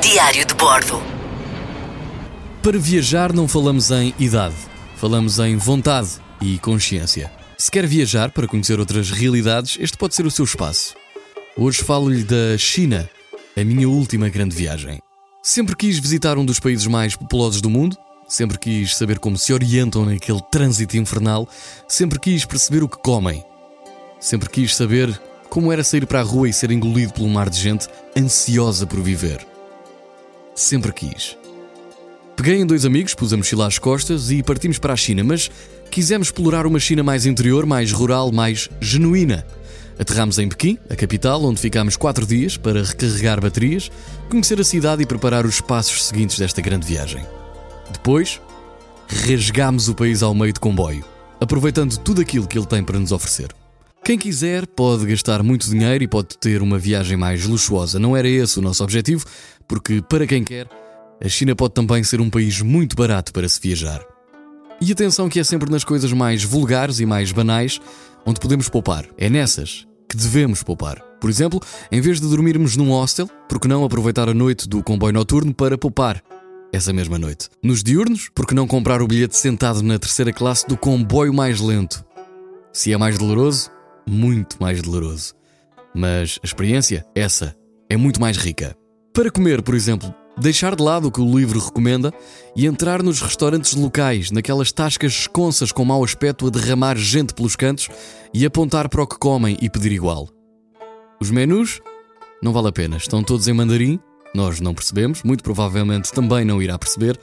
Diário de Bordo. Para viajar não falamos em idade, falamos em vontade e consciência. Se quer viajar para conhecer outras realidades, este pode ser o seu espaço. Hoje falo-lhe da China, a minha última grande viagem. Sempre quis visitar um dos países mais populosos do mundo, sempre quis saber como se orientam naquele trânsito infernal, sempre quis perceber o que comem, sempre quis saber como era sair para a rua e ser engolido um mar de gente ansiosa por viver. Sempre quis. Peguei em dois amigos, pus a mochila às costas e partimos para a China, mas quisemos explorar uma China mais interior, mais rural, mais genuína. Aterramos em Pequim, a capital, onde ficámos quatro dias para recarregar baterias, conhecer a cidade e preparar os passos seguintes desta grande viagem. Depois, rasgámos o país ao meio de comboio, aproveitando tudo aquilo que ele tem para nos oferecer. Quem quiser pode gastar muito dinheiro e pode ter uma viagem mais luxuosa. Não era esse o nosso objetivo, porque para quem quer, a China pode também ser um país muito barato para se viajar. E atenção que é sempre nas coisas mais vulgares e mais banais onde podemos poupar. É nessas que devemos poupar. Por exemplo, em vez de dormirmos num hostel, por que não aproveitar a noite do comboio noturno para poupar? Essa mesma noite. Nos diurnos, por que não comprar o bilhete sentado na terceira classe do comboio mais lento? Se é mais doloroso, muito mais doloroso. Mas a experiência, essa, é muito mais rica. Para comer, por exemplo, deixar de lado o que o livro recomenda e entrar nos restaurantes locais, naquelas tascas esconsas com mau aspecto a derramar gente pelos cantos e apontar para o que comem e pedir igual. Os menus? Não vale a pena, estão todos em mandarim, nós não percebemos, muito provavelmente também não irá perceber,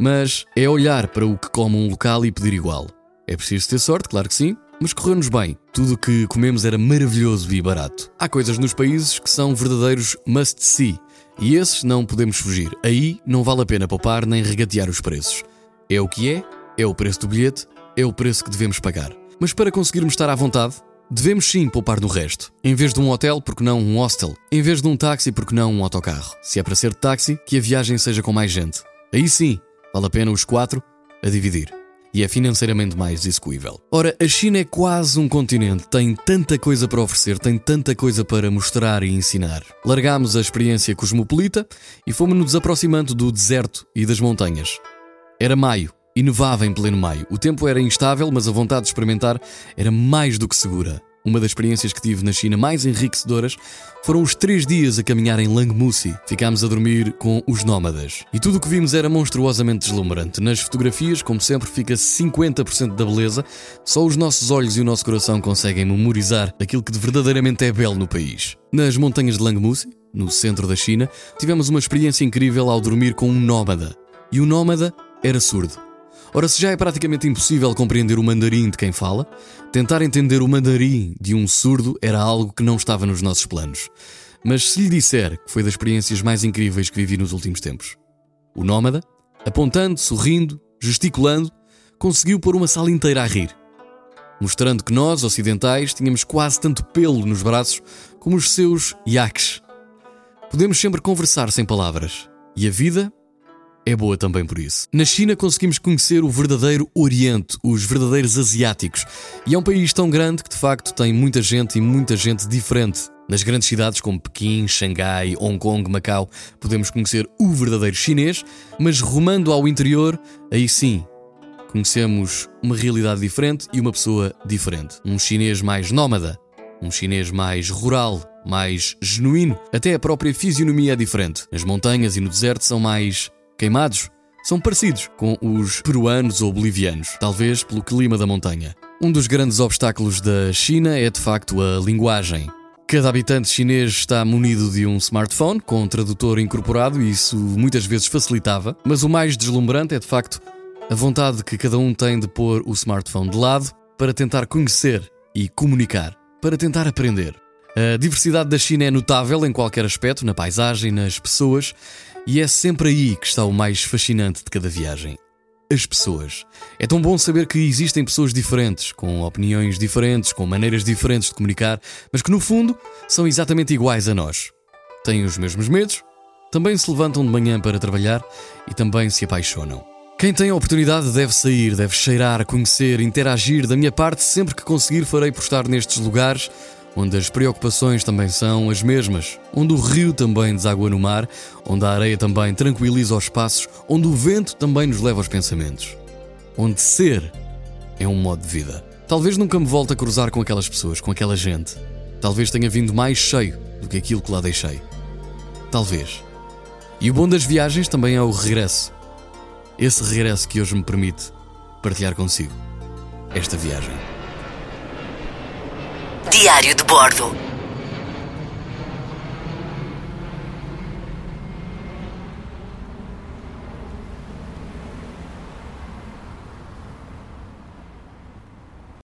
mas é olhar para o que come um local e pedir igual. É preciso ter sorte, claro que sim, mas correu-nos bem. Tudo o que comemos era maravilhoso e barato. Há coisas nos países que são verdadeiros must-see. E esses não podemos fugir. Aí não vale a pena poupar nem regatear os preços. É o que é, é o preço do bilhete, é o preço que devemos pagar. Mas para conseguirmos estar à vontade, devemos sim poupar no resto. Em vez de um hotel, porque não um hostel? Em vez de um táxi, porque não um autocarro? Se é para ser de táxi, que a viagem seja com mais gente. Aí sim, vale a pena os quatro a dividir e é financeiramente mais execuível. Ora, a China é quase um continente, tem tanta coisa para oferecer, tem tanta coisa para mostrar e ensinar. Largámos a experiência cosmopolita e fomos-nos aproximando do deserto e das montanhas. Era maio e nevava em pleno maio. O tempo era instável, mas a vontade de experimentar era mais do que segura. Uma das experiências que tive na China mais enriquecedoras foram os três dias a caminhar em Langmusi. Ficámos a dormir com os nómadas. E tudo o que vimos era monstruosamente deslumbrante. Nas fotografias, como sempre, fica 50% da beleza. Só os nossos olhos e o nosso coração conseguem memorizar aquilo que de verdadeiramente é belo no país. Nas montanhas de Langmusi, no centro da China, tivemos uma experiência incrível ao dormir com um nómada. E o nómada era surdo. Ora, se já é praticamente impossível compreender o mandarim de quem fala, tentar entender o mandarim de um surdo era algo que não estava nos nossos planos. Mas se lhe disser que foi das experiências mais incríveis que vivi nos últimos tempos, o nómada, apontando, sorrindo, gesticulando, conseguiu pôr uma sala inteira a rir, mostrando que nós, ocidentais, tínhamos quase tanto pelo nos braços como os seus iaques. Podemos sempre conversar sem palavras. E a vida é boa também por isso. Na China conseguimos conhecer o verdadeiro Oriente, os verdadeiros asiáticos. E é um país tão grande que de facto tem muita gente e muita gente diferente. Nas grandes cidades como Pequim, Xangai, Hong Kong, Macau, podemos conhecer o verdadeiro chinês, mas rumando ao interior, aí sim, conhecemos uma realidade diferente e uma pessoa diferente. Um chinês mais nómada, um chinês mais rural, mais genuíno. Até a própria fisionomia é diferente. Nas montanhas e no deserto são mais queimados são parecidos com os peruanos ou bolivianos, talvez pelo clima da montanha. Um dos grandes obstáculos da China é de facto a linguagem. Cada habitante chinês está munido de um smartphone com um tradutor incorporado e isso muitas vezes facilitava, mas o mais deslumbrante é de facto a vontade que cada um tem de pôr o smartphone de lado para tentar conhecer e comunicar, para tentar aprender. A diversidade da China é notável em qualquer aspecto, na paisagem, nas pessoas, e é sempre aí que está o mais fascinante de cada viagem. As pessoas. É tão bom saber que existem pessoas diferentes, com opiniões diferentes, com maneiras diferentes de comunicar, mas que no fundo são exatamente iguais a nós. Têm os mesmos medos, também se levantam de manhã para trabalhar e também se apaixonam. Quem tem a oportunidade deve sair, deve cheirar, conhecer, interagir. Da minha parte, sempre que conseguir, farei postar nestes lugares onde as preocupações também são as mesmas, onde o rio também deságua no mar, onde a areia também tranquiliza os passos, onde o vento também nos leva aos pensamentos, onde ser é um modo de vida. Talvez nunca me volte a cruzar com aquelas pessoas, com aquela gente. Talvez tenha vindo mais cheio do que aquilo que lá deixei. Talvez. E o bom das viagens também é o regresso. Esse regresso que hoje me permite partilhar consigo esta viagem. Diário de Bordo.